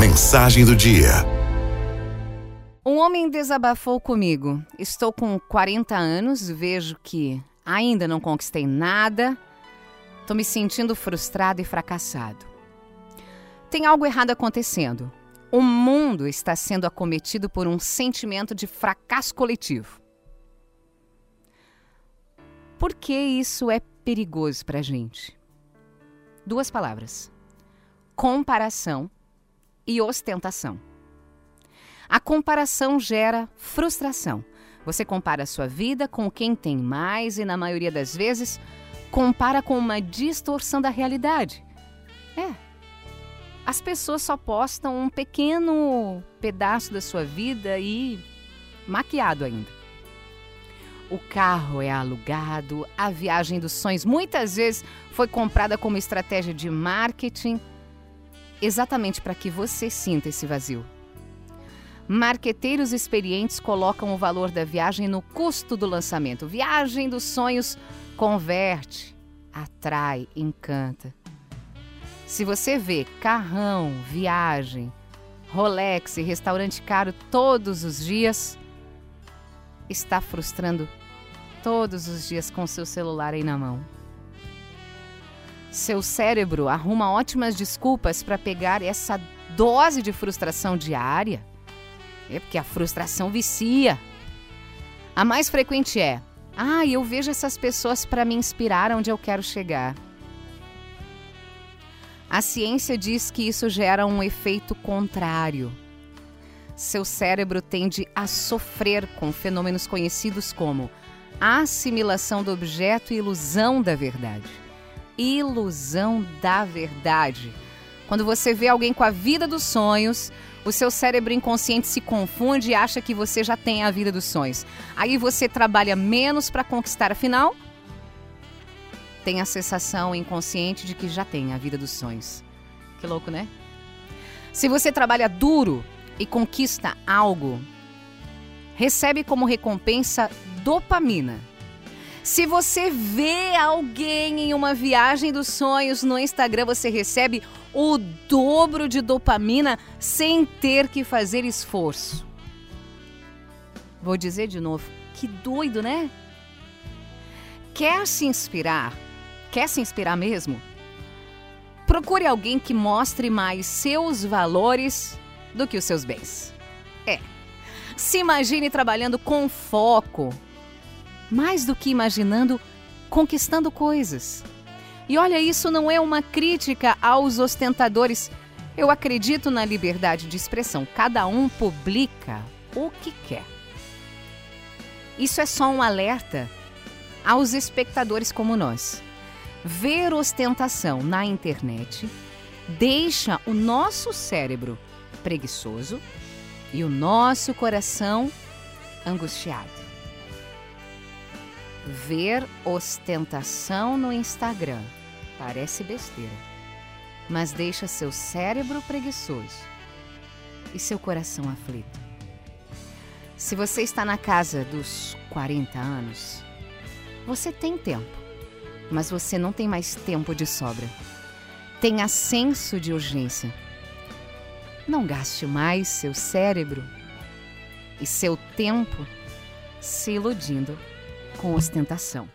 Mensagem do dia. Um homem desabafou comigo. Estou com 40 anos, vejo que ainda não conquistei nada. Estou me sentindo frustrado e fracassado. Tem algo errado acontecendo. O mundo está sendo acometido por um sentimento de fracasso coletivo. Por que isso é perigoso para gente? Duas palavras: comparação e ostentação. A comparação gera frustração. Você compara sua vida com quem tem mais e, na maioria das vezes, compara com uma distorção da realidade. É. As pessoas só postam um pequeno pedaço da sua vida e maquiado ainda. O carro é alugado, a viagem dos sonhos muitas vezes foi comprada como estratégia de marketing exatamente para que você sinta esse vazio. Marqueteiros experientes colocam o valor da viagem no custo do lançamento. Viagem dos sonhos converte, atrai, encanta. Se você vê carrão, viagem, Rolex e restaurante caro todos os dias, está frustrando todos os dias com seu celular aí na mão. Seu cérebro arruma ótimas desculpas para pegar essa dose de frustração diária. É porque a frustração vicia. A mais frequente é: "Ah, eu vejo essas pessoas para me inspirar onde eu quero chegar". A ciência diz que isso gera um efeito contrário. Seu cérebro tende a sofrer com fenômenos conhecidos como assimilação do objeto e ilusão da verdade ilusão da verdade. Quando você vê alguém com a vida dos sonhos, o seu cérebro inconsciente se confunde e acha que você já tem a vida dos sonhos. Aí você trabalha menos para conquistar, afinal, tem a sensação inconsciente de que já tem a vida dos sonhos. Que louco, né? Se você trabalha duro e conquista algo, recebe como recompensa dopamina se você vê alguém em uma viagem dos sonhos no Instagram, você recebe o dobro de dopamina sem ter que fazer esforço. Vou dizer de novo, que doido, né? Quer se inspirar? Quer se inspirar mesmo? Procure alguém que mostre mais seus valores do que os seus bens. É. Se imagine trabalhando com foco mais do que imaginando, conquistando coisas. E olha, isso não é uma crítica aos ostentadores. Eu acredito na liberdade de expressão. Cada um publica o que quer. Isso é só um alerta aos espectadores como nós. Ver ostentação na internet deixa o nosso cérebro preguiçoso e o nosso coração angustiado ver ostentação no Instagram. Parece besteira, mas deixa seu cérebro preguiçoso e seu coração aflito. Se você está na casa dos 40 anos, você tem tempo, mas você não tem mais tempo de sobra. Tenha senso de urgência. Não gaste mais seu cérebro e seu tempo se iludindo com ostentação.